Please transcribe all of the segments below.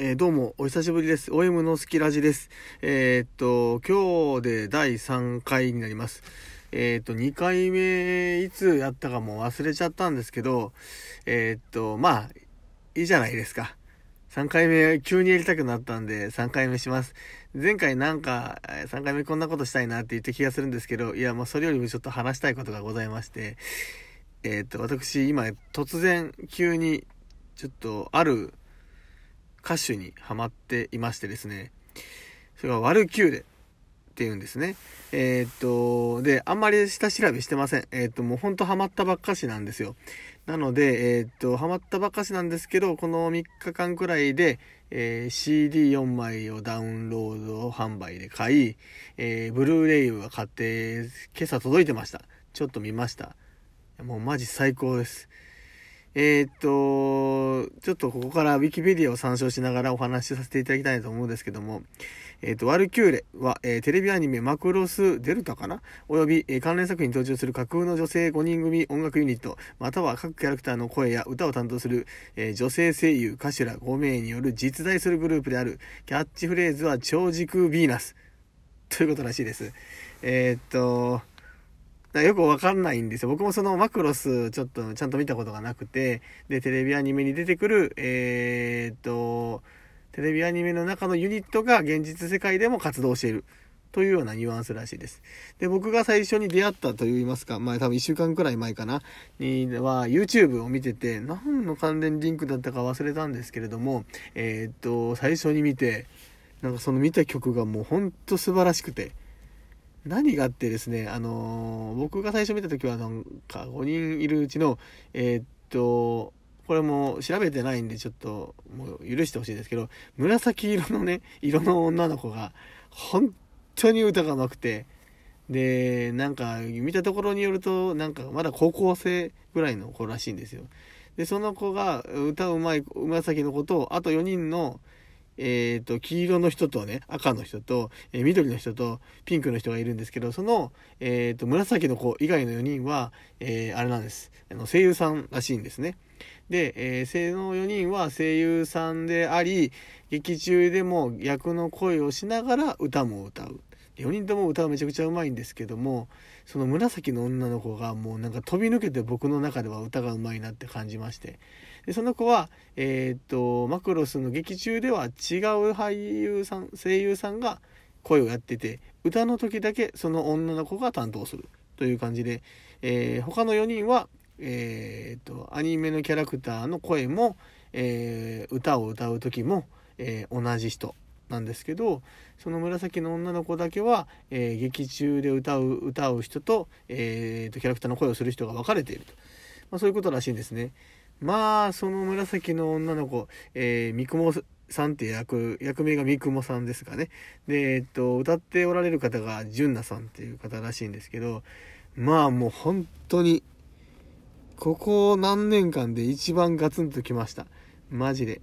えー、どうも、お久しぶりです。OM のスキラジです。えー、っと、今日で第3回になります。えー、っと、2回目、いつやったかも忘れちゃったんですけど、えっと、まあ、いいじゃないですか。3回目、急にやりたくなったんで、3回目します。前回なんか、3回目こんなことしたいなって言った気がするんですけど、いや、もうそれよりもちょっと話したいことがございまして、えっと、私、今、突然、急に、ちょっと、ある、歌手にハマっていましてですね、それがワルキューレっていうんですね。えー、っと、で、あんまり下調べしてません。えー、っと、もうほんとハマったばっかしなんですよ。なので、えー、っと、ハマったばっかしなんですけど、この3日間くらいで、え CD4 枚をダウンロード販売で買い、えブルーレイは買って、今朝届いてました。ちょっと見ました。もうマジ最高です。えー、っと、ちょっとここから Wikipedia を参照しながらお話しさせていただきたいと思うんですけども、えー、っと、ワルキューレは、えー、テレビアニメマクロスデルタかな？および、えー、関連作品に登場する架空の女性5人組音楽ユニット、または各キャラクターの声や歌を担当する、え女性声優、歌手ら5名による実在するグループである、キャッチフレーズは超時空ヴィーナス。ということらしいです。えっと、よくわかんないんですよ。僕もそのマクロスちょっとちゃんと見たことがなくて、で、テレビアニメに出てくる、えー、っと、テレビアニメの中のユニットが現実世界でも活動している。というようなニュアンスらしいです。で、僕が最初に出会ったと言いますか、まあ多分1週間くらい前かな、には YouTube を見てて、何の関連リンクだったか忘れたんですけれども、えー、っと、最初に見て、なんかその見た曲がもうほんと素晴らしくて、何があってですね、あのー、僕が最初見た時はなんか5人いるうちの、えー、っと、これも調べてないんでちょっともう許してほしいですけど、紫色のね、色の女の子が本当に歌が上手くて、で、なんか見たところによると、なんかまだ高校生ぐらいの子らしいんですよ。で、その子が歌うまい紫の子と、あと4人の、えっ、ー、と、黄色の人とね、赤の人と、えー、緑の人と、ピンクの人がいるんですけど、その、えっ、ー、と、紫の子以外の4人は、えあれなんです。あの、声優さんらしいんですね。で、えー、の4人は声優さんであり、劇中でも役の声をしながら歌も歌う。4人とも歌はめちゃくちゃうまいんですけども、その紫の女の子がもうなんか飛び抜けて僕の中では歌がうまいなって感じまして。でその子は、えー、っとマクロスの劇中では違う俳優さん声優さんが声をやってて歌の時だけその女の子が担当するという感じで、えー、他の4人は、えー、っとアニメのキャラクターの声も、え、歌を歌う時も、え同じ人なんですけどその紫の女の子だけは、え劇中で歌う歌う人と,、えーと、とキャラクターの声をする人が分かれていると、まあ、そういうことらしいんですね。まあ、その紫の女の子、えー、三雲さんって役、役名が三雲さんですかね。で、えっと、歌っておられる方が純奈さんっていう方らしいんですけど、まあもう本当に、ここ何年間で一番ガツンときました。マジで。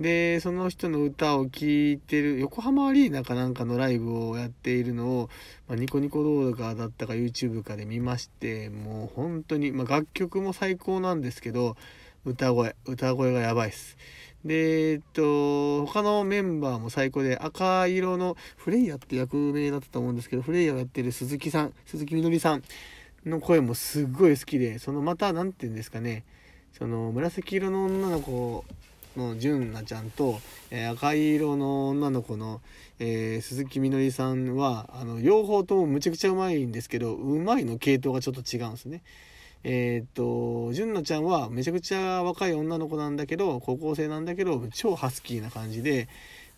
で、その人の歌を聴いてる、横浜アリーナかなんかのライブをやっているのを、まあ、ニコニコ動画だったか YouTube かで見まして、もう本当に、まあ、楽曲も最高なんですけど、歌声、歌声がやばいっす。で、えっと、他のメンバーも最高で、赤色のフレイヤって役名だったと思うんですけど、フレイヤをやってる鈴木さん、鈴木みのりさんの声もすっごい好きで、そのまた、何て言うんですかね、その紫色の女の子の純奈ちゃんと、えー、赤い色の女の子の、えー、鈴木みのりさんはあの両方ともむちゃくちゃうまいんですけどうまいの系統がちょっと違うんですね。えー、っと純奈ちゃんはめちゃくちゃ若い女の子なんだけど高校生なんだけど超ハスキーな感じで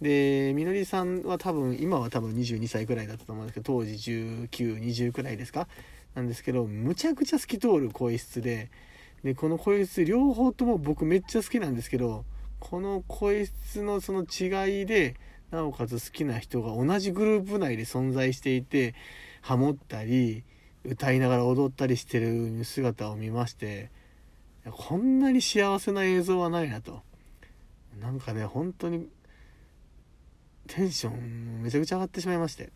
でみのりさんは多分今は多分22歳くらいだったと思うんですけど当時1920くらいですか？なんですけどむちゃくちゃ透き通る声質ででこの声質両方とも僕めっちゃ好きなんですけどこの声質のその違いでなおかつ好きな人が同じグループ内で存在していてハモったり歌いながら踊ったりしてる姿を見ましてこんなに幸せな映像はないなと。なんかね本当にテンションめちゃくちゃ上がってしまいまして。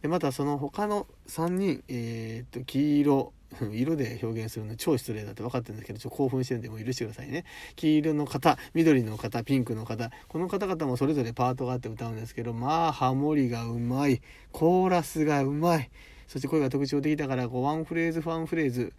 でまたその他の3人、えー、っと黄色色で表現するの超失礼だって分かってるんですけどちょっと興奮してるんでもう許してくださいね。黄色の方緑の方ピンクの方。この方々もそれぞれパートがあって歌うんですけどまあハモリがうまい。コーラスがうまい。そして声が特徴的だからこうワンフレーズワンフレーズ。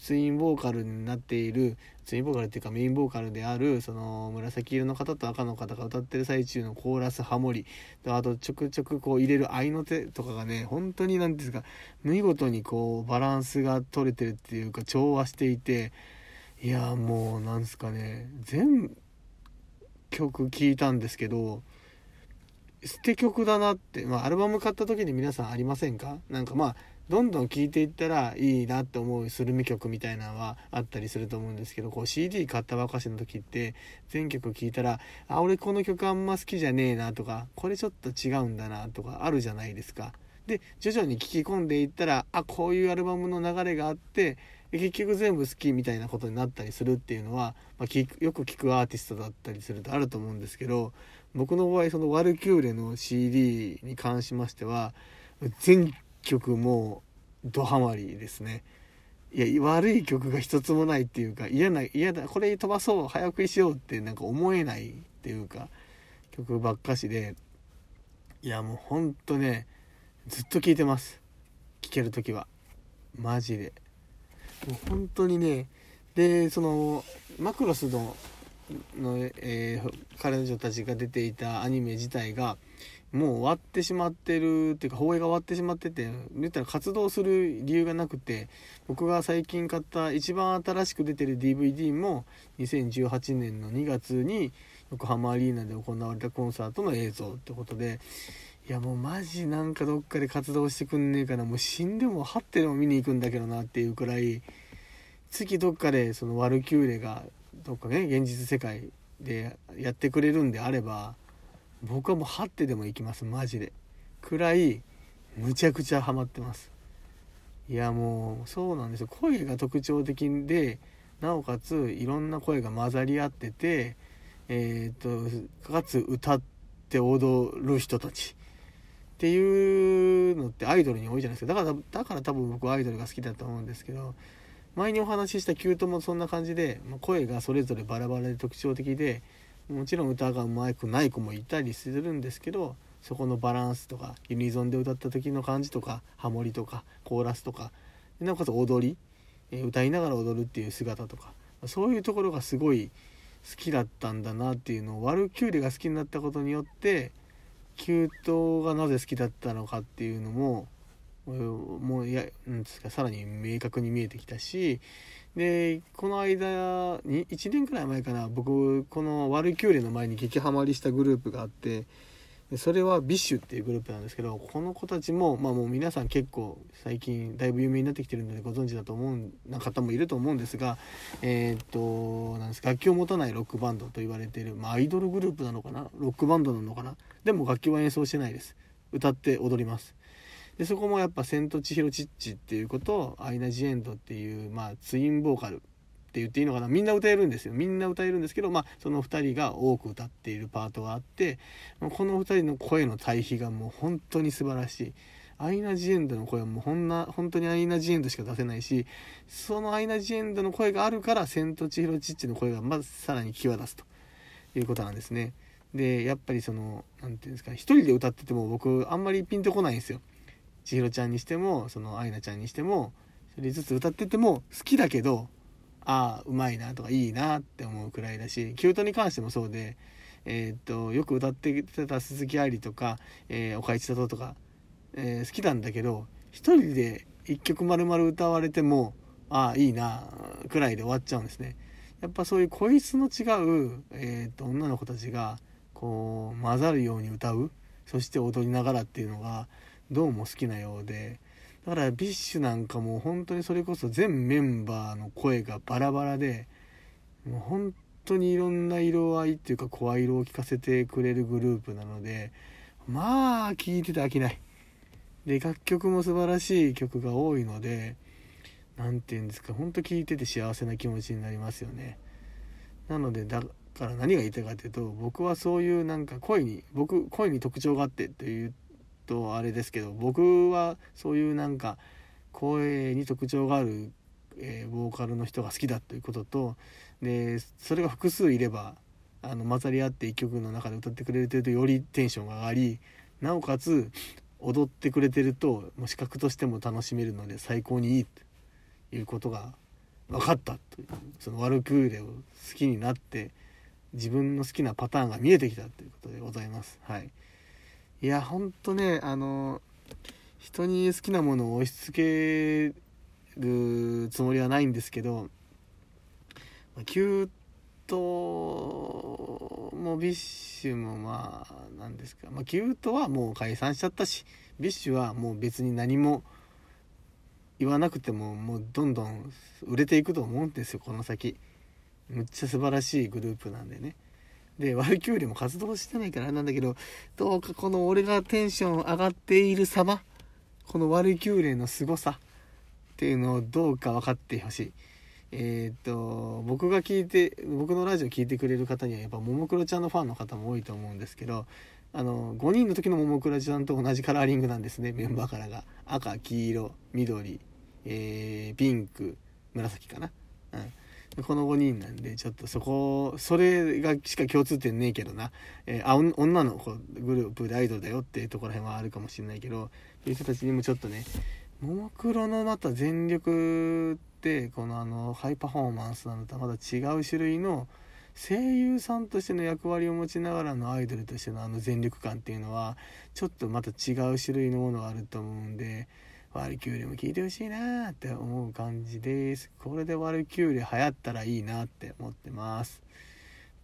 ツインボーカルになっているツインボーカルっていうかメインボーカルであるその紫色の方と赤の方が歌ってる最中のコーラスハモリあとちょくちょくこう入れる合いの手とかがね本当に何ですか見事にこうバランスが取れてるっていうか調和していていやもうなんですかね全曲聴いたんですけど捨て曲だなって、まあ、アルバム買った時に皆さんありませんか？なんかまあどんどん聴いていったらいいなって思うスルメ曲みたいなのはあったりすると思うんですけどこう CD 買ったばかしの時って全曲聴いたらあ俺この曲あんま好きじゃねえなとかこれちょっと違うんだなとかあるじゃないですか。で徐々に聴き込んでいったらあこういうアルバムの流れがあって結局全部好きみたいなことになったりするっていうのは、まあ、よく聴くアーティストだったりするとあると思うんですけど僕の場合そのワルキューレの CD に関しましては全曲もドハマりですね。いや悪い曲が一つもないっていうか嫌な嫌だこれ飛ばそう早送りしようってなんか思えないっていうか曲ばっかしでいやもうほんとねずっと聴いてます。聴ける時は。マジで。もう本当にねでそのマクロスのの、えー、彼女たちが出ていたアニメ自体がもう終わってしまってるっていうか放映が終わってしまってて言ったら活動する理由がなくて僕が最近買った一番新しく出てる DVD も2018年の2月に横浜アリーナで行われたコンサートの映像ってことでいやもうマジなんかどっかで活動してくんねえかなもう死んでも張ってでも見に行くんだけどなっていうくらい次どっかでそのワルキューレがどっかね現実世界でやってくれるんであれば僕はもう張ってでも行きますマジで。くらいむちゃくちゃハマってます。いやもうそうなんですよ。声が特徴的でなおかついろんな声が混ざり合っててえー、っとかつ歌って踊る人たち。っていうのってアイドルに多いじゃないですか。だからだから多分僕はアイドルが好きだと思うんですけど前にお話ししたキュートもそんな感じで、ま声がそれぞれバラバラで特徴的でもちろん歌がうまくない子もいたりするんですけどそこのバランスとかユニゾンで歌った時の感じとかハモリとかコーラスとかなおかつ踊り、え歌いながら踊るっていう姿とかそういうところがすごい好きだったんだなっていうのをワルキューレが好きになったことによってキュートがなぜ好きだったのかっていうのももういやなんですかさらに明確に見えてきたしでこの間に1年くらい前かな僕このワルキューレの前に激ハマりしたグループがあってそれは BiSH っていうグループなんですけどこの子たちもまあもう皆さん結構最近だいぶ有名になってきてるのでご存知だと思うな方もいると思うんですがえー、っとなんです楽器を持たないロックバンドと言われている、まあ、アイドルグループなのかなロックバンドなのかなでも楽器は演奏してないです。歌って踊ります。でそこもやっぱ「千と千尋チッチ」っていうことアイナ・ジ・エンドっていう、まあ、ツインボーカルって言っていいのかなみんな歌えるんですよみんな歌えるんですけど、まあ、その2人が多く歌っているパートがあってこの2人の声の対比がもう本当に素晴らしい。アイナ・ジ・エンドの声はもうほんな本当にアイナ・ジ・エンドしか出せないしそのアイナ・ジ・エンドの声があるから「千と千尋チッチ」の声がまずさらに際立つということなんですね。でやっぱりその何て言うんですか一人で歌ってても僕あんまりピンとこないんですよ。千尋ちゃんにしてもそのアイナちゃんにしても1人ずつ歌ってても好きだけどああうまいなとかいいなって思うくらいだしキュートに関してもそうで、えー、っとよく歌ってた鈴木愛理とか、えー、岡市里とか、えー、好きなんだけど1人で1曲丸々歌われてもああいいなくらいで終わっちゃうんですね。やっぱそういう声質の違う、えー、っと女の子たちがこう混ざるように歌うそして踊りながらっていうのがどうも好きなようで。だから BiSH なんかもう本当にそれこそ全メンバーの声がバラバラでもう本当にいろんな色合いっていうか声色を聞かせてくれるグループなのでまあ聴いてて飽きない。で楽曲も素晴らしい曲が多いので何て言うんですか本当聴いてて幸せな気持ちになりますよね。なのでだから何が言いたいかというと僕はそういうなんか声に僕声に特徴があってというとあれですけど僕はそういうなんか声に特徴があるえー、ボーカルの人が好きだということとでそれが複数いればあの混ざり合って1曲の中で歌ってくれてるとよりテンションが上がりなおかつ踊ってくれてるともう視覚としても楽しめるので最高にいいということが分かったというそのワルクーレを好きになって自分の好きなパターンが見えてきたということでございます。はい、いやほんとねあの人に好きなものを押し付けるつもりはないんですけどキュートも BiSH もまあ何ですか、まあ、℃-ute はもう解散しちゃったし BiSH はもう別に何も言わなくてももうどんどん売れていくと思うんですよこの先。むっちゃ素晴らしいグループなんでね。でワルキューレも活動してないからあれなんだけどどうかこの俺がテンション上がっている様このワルキューレの凄さっていうのをどうか分かってほしい。えっ、と僕が聞いて僕のラジオ聞いてくれる方にはやっぱももクロちゃんのファンの方も多いと思うんですけどあの5人の時のももクロちゃんと同じカラーリングなんですねメンバーカラーが。赤黄色緑、えー、ピンク紫かな、うん、この5人なんでちょっとそこそれがしか共通点ねえけどな、えー、あ女の子グループでアイドルだよっていうところへんはあるかもしれないけどっていう人たちにもちょっとねももクロのまた全力ってこのあのハイパフォーマンスなのとはまた違う種類の声優さんとしての役割を持ちながらのアイドルとしてのあの全力感っていうのはちょっとまた違う種類のものがあると思うんでワルキューレも聞いてほしいなって思う感じです。これでワルキューレ流行ったらいいなって思ってます。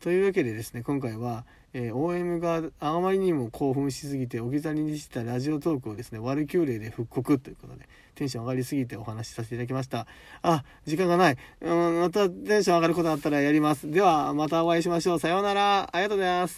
というわけでですね今回はえー、OM があまりにも興奮しすぎて置き去りにしたラジオトークをですねワルキューレで復刻ということでテンション上がりすぎてお話しさせていただきました。あ時間がない、うん、またテンション上がることあったらやります。ではまたお会いしましょう。さようなら。ありがとうございます。